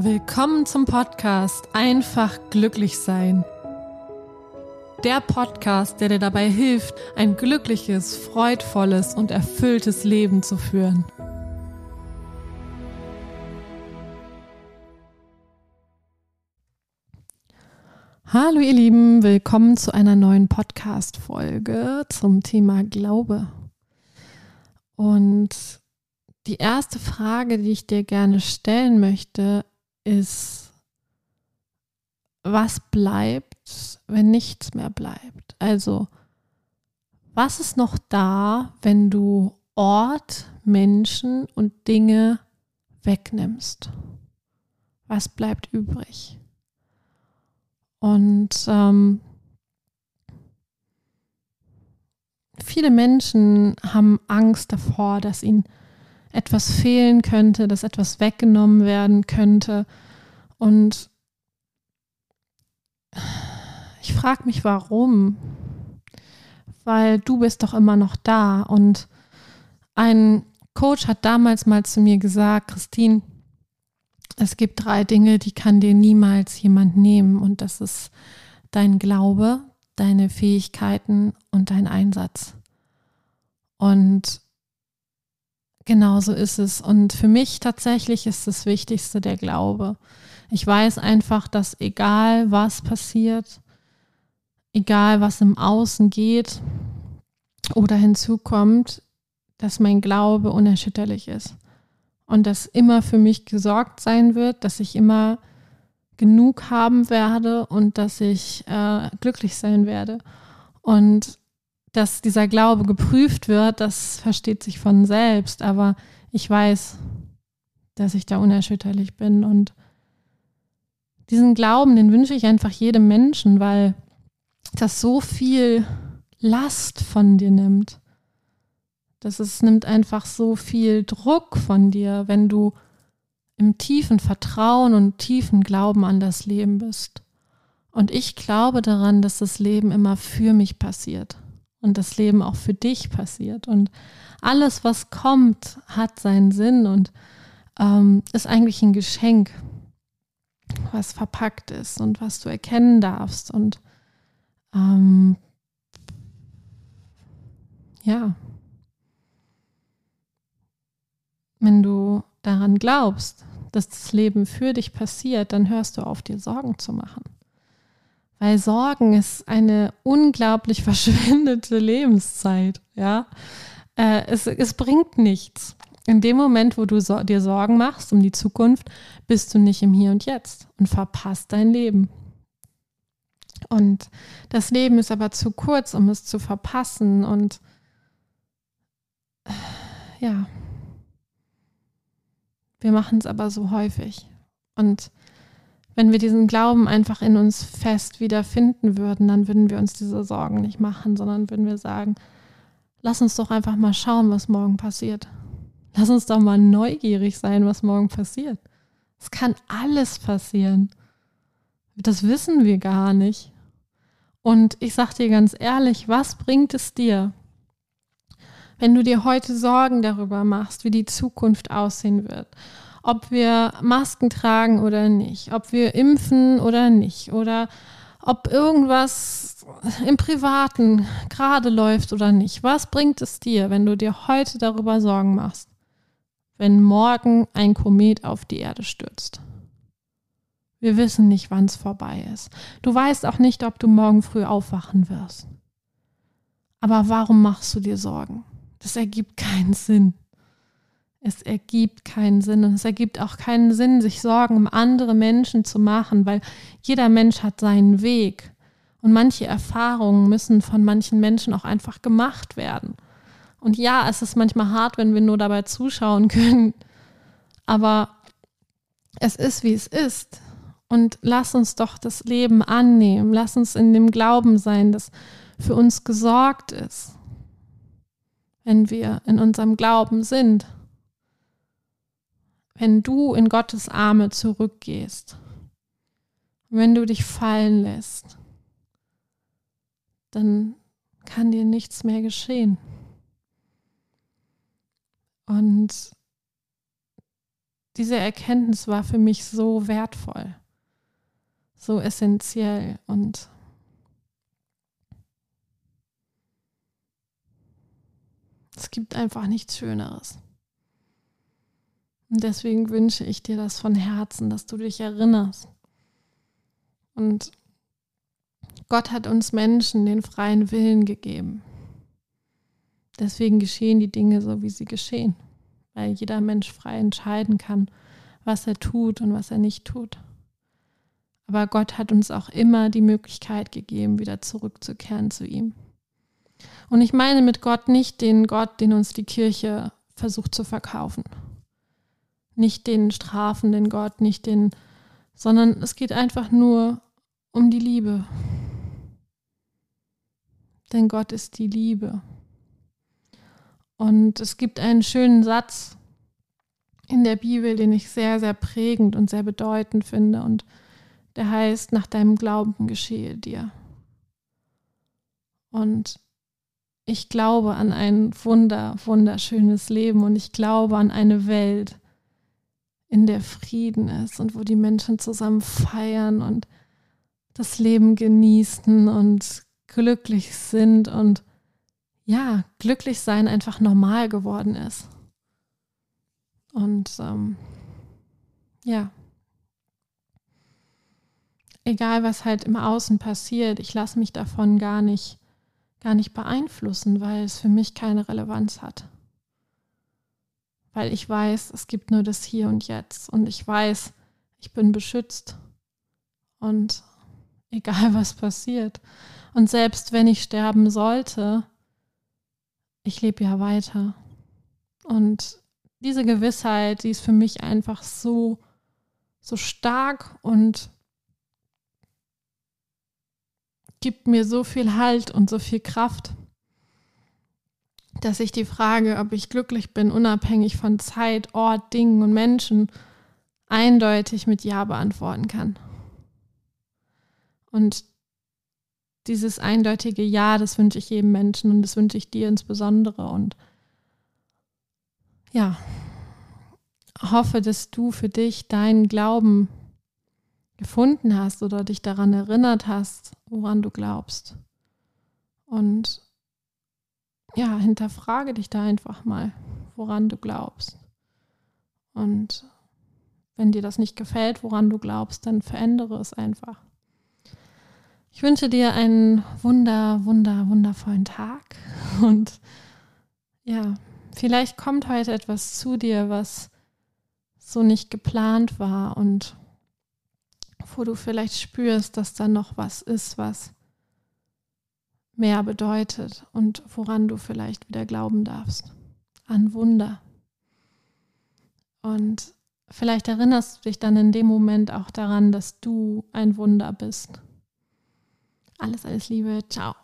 Willkommen zum Podcast Einfach glücklich sein. Der Podcast, der dir dabei hilft, ein glückliches, freudvolles und erfülltes Leben zu führen. Hallo ihr Lieben, willkommen zu einer neuen Podcast-Folge zum Thema Glaube. Und die erste Frage, die ich dir gerne stellen möchte, ist, was bleibt, wenn nichts mehr bleibt? Also, was ist noch da, wenn du Ort, Menschen und Dinge wegnimmst? Was bleibt übrig? Und ähm, viele Menschen haben Angst davor, dass ihnen etwas fehlen könnte, dass etwas weggenommen werden könnte. Und ich frage mich, warum? Weil du bist doch immer noch da. Und ein Coach hat damals mal zu mir gesagt, Christine, es gibt drei Dinge, die kann dir niemals jemand nehmen. Und das ist dein Glaube, deine Fähigkeiten und dein Einsatz. Und Genau so ist es. Und für mich tatsächlich ist das Wichtigste der Glaube. Ich weiß einfach, dass egal was passiert, egal was im Außen geht oder hinzukommt, dass mein Glaube unerschütterlich ist. Und dass immer für mich gesorgt sein wird, dass ich immer genug haben werde und dass ich äh, glücklich sein werde. Und dass dieser Glaube geprüft wird, das versteht sich von selbst, aber ich weiß, dass ich da unerschütterlich bin und diesen Glauben, den wünsche ich einfach jedem Menschen, weil das so viel Last von dir nimmt. Das es nimmt einfach so viel Druck von dir, wenn du im tiefen Vertrauen und tiefen Glauben an das Leben bist. Und ich glaube daran, dass das Leben immer für mich passiert und das Leben auch für dich passiert. Und alles, was kommt, hat seinen Sinn und ähm, ist eigentlich ein Geschenk, was verpackt ist und was du erkennen darfst. Und ähm, ja, wenn du daran glaubst, dass das Leben für dich passiert, dann hörst du auf, dir Sorgen zu machen. Weil Sorgen ist eine unglaublich verschwendete Lebenszeit, ja. Äh, es, es bringt nichts. In dem Moment, wo du so, dir Sorgen machst um die Zukunft, bist du nicht im Hier und Jetzt und verpasst dein Leben. Und das Leben ist aber zu kurz, um es zu verpassen. Und ja, wir machen es aber so häufig. Und wenn wir diesen Glauben einfach in uns fest wiederfinden würden, dann würden wir uns diese Sorgen nicht machen, sondern würden wir sagen, lass uns doch einfach mal schauen, was morgen passiert. Lass uns doch mal neugierig sein, was morgen passiert. Es kann alles passieren. Das wissen wir gar nicht. Und ich sag dir ganz ehrlich, was bringt es dir, wenn du dir heute Sorgen darüber machst, wie die Zukunft aussehen wird ob wir Masken tragen oder nicht, ob wir impfen oder nicht oder ob irgendwas im Privaten gerade läuft oder nicht. Was bringt es dir, wenn du dir heute darüber Sorgen machst, wenn morgen ein Komet auf die Erde stürzt? Wir wissen nicht, wann es vorbei ist. Du weißt auch nicht, ob du morgen früh aufwachen wirst. Aber warum machst du dir Sorgen? Das ergibt keinen Sinn. Es ergibt keinen Sinn und es ergibt auch keinen Sinn, sich Sorgen um andere Menschen zu machen, weil jeder Mensch hat seinen Weg. Und manche Erfahrungen müssen von manchen Menschen auch einfach gemacht werden. Und ja, es ist manchmal hart, wenn wir nur dabei zuschauen können, aber es ist, wie es ist. Und lass uns doch das Leben annehmen, lass uns in dem Glauben sein, dass für uns gesorgt ist, wenn wir in unserem Glauben sind wenn du in Gottes Arme zurückgehst, wenn du dich fallen lässt, dann kann dir nichts mehr geschehen. Und diese Erkenntnis war für mich so wertvoll, so essentiell und es gibt einfach nichts Schöneres. Und deswegen wünsche ich dir das von Herzen, dass du dich erinnerst. Und Gott hat uns Menschen den freien Willen gegeben. Deswegen geschehen die Dinge so, wie sie geschehen, weil jeder Mensch frei entscheiden kann, was er tut und was er nicht tut. Aber Gott hat uns auch immer die Möglichkeit gegeben, wieder zurückzukehren zu ihm. Und ich meine mit Gott nicht den Gott, den uns die Kirche versucht zu verkaufen. Nicht den strafenden Gott, nicht den, sondern es geht einfach nur um die Liebe. Denn Gott ist die Liebe. Und es gibt einen schönen Satz in der Bibel, den ich sehr, sehr prägend und sehr bedeutend finde. Und der heißt, nach deinem Glauben geschehe dir. Und ich glaube an ein wunder, wunderschönes Leben und ich glaube an eine Welt, in der Frieden ist und wo die Menschen zusammen feiern und das Leben genießen und glücklich sind und ja, glücklich sein einfach normal geworden ist. Und ähm, ja, egal was halt im Außen passiert, ich lasse mich davon gar nicht, gar nicht beeinflussen, weil es für mich keine Relevanz hat. Weil ich weiß, es gibt nur das Hier und Jetzt und ich weiß, ich bin beschützt. Und egal was passiert. Und selbst wenn ich sterben sollte, ich lebe ja weiter. Und diese Gewissheit, die ist für mich einfach so, so stark und gibt mir so viel Halt und so viel Kraft, dass ich die Frage, ob ich glücklich bin, unabhängig von Zeit, Ort, Dingen und Menschen, eindeutig mit Ja beantworten kann. Und dieses eindeutige Ja, das wünsche ich jedem Menschen und das wünsche ich dir insbesondere. Und ja, hoffe, dass du für dich deinen Glauben gefunden hast oder dich daran erinnert hast, woran du glaubst. Und ja, hinterfrage dich da einfach mal, woran du glaubst. Und wenn dir das nicht gefällt, woran du glaubst, dann verändere es einfach. Ich wünsche dir einen wunder, wunder, wundervollen Tag und ja, vielleicht kommt heute etwas zu dir, was so nicht geplant war und wo du vielleicht spürst, dass da noch was ist, was mehr bedeutet und woran du vielleicht wieder glauben darfst. An Wunder. Und vielleicht erinnerst du dich dann in dem Moment auch daran, dass du ein Wunder bist. Alles, alles Liebe. Ciao.